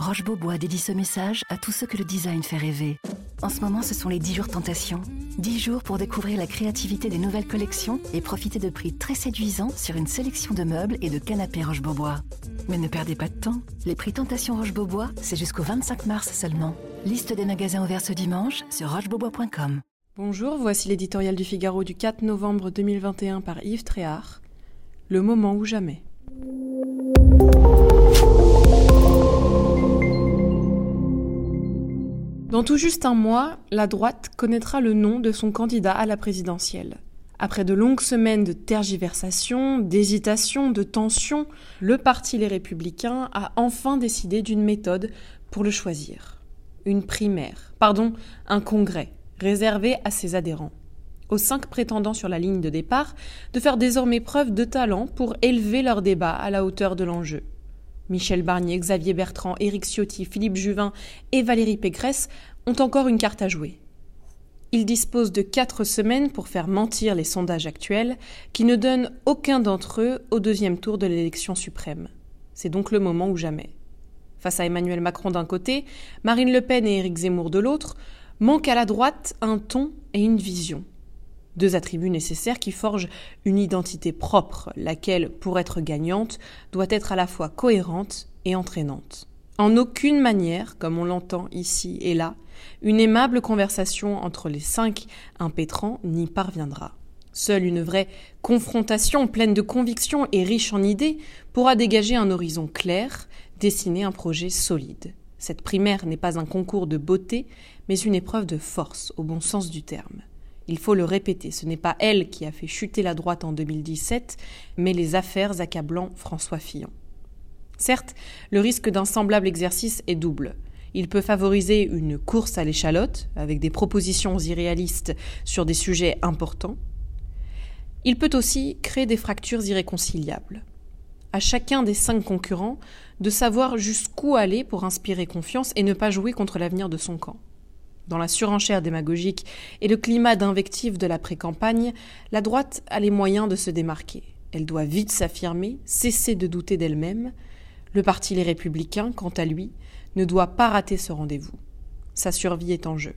Roche Beaubois dédie ce message à tous ceux que le design fait rêver. En ce moment, ce sont les 10 jours tentation. 10 jours pour découvrir la créativité des nouvelles collections et profiter de prix très séduisants sur une sélection de meubles et de canapés Roche Beaubois. Mais ne perdez pas de temps. Les prix Tentation Roche Beaubois, c'est jusqu'au 25 mars seulement. Liste des magasins ouverts ce dimanche sur rochebeaubois.com. Bonjour, voici l'éditorial du Figaro du 4 novembre 2021 par Yves Tréhard. Le moment ou jamais. Dans tout juste un mois, la droite connaîtra le nom de son candidat à la présidentielle. Après de longues semaines de tergiversation, d'hésitation, de tension, le parti Les Républicains a enfin décidé d'une méthode pour le choisir. Une primaire, pardon, un congrès, réservé à ses adhérents. Aux cinq prétendants sur la ligne de départ, de faire désormais preuve de talent pour élever leur débat à la hauteur de l'enjeu. Michel Barnier, Xavier Bertrand, Éric Ciotti, Philippe Juvin et Valérie Pécresse ont encore une carte à jouer. Ils disposent de quatre semaines pour faire mentir les sondages actuels, qui ne donnent aucun d'entre eux au deuxième tour de l'élection suprême. C'est donc le moment ou jamais. Face à Emmanuel Macron d'un côté, Marine Le Pen et Éric Zemmour de l'autre, manque à la droite un ton et une vision. Deux attributs nécessaires qui forgent une identité propre, laquelle, pour être gagnante, doit être à la fois cohérente et entraînante. En aucune manière, comme on l'entend ici et là, une aimable conversation entre les cinq impétrants n'y parviendra. Seule une vraie confrontation pleine de convictions et riche en idées pourra dégager un horizon clair, dessiner un projet solide. Cette primaire n'est pas un concours de beauté, mais une épreuve de force, au bon sens du terme. Il faut le répéter, ce n'est pas elle qui a fait chuter la droite en 2017, mais les affaires accablant François Fillon. Certes, le risque d'un semblable exercice est double. Il peut favoriser une course à l'échalote, avec des propositions irréalistes sur des sujets importants. Il peut aussi créer des fractures irréconciliables. À chacun des cinq concurrents de savoir jusqu'où aller pour inspirer confiance et ne pas jouer contre l'avenir de son camp. Dans la surenchère démagogique et le climat d'invective de la pré-campagne, la droite a les moyens de se démarquer. Elle doit vite s'affirmer, cesser de douter d'elle-même. Le parti Les Républicains, quant à lui, ne doit pas rater ce rendez-vous. Sa survie est en jeu.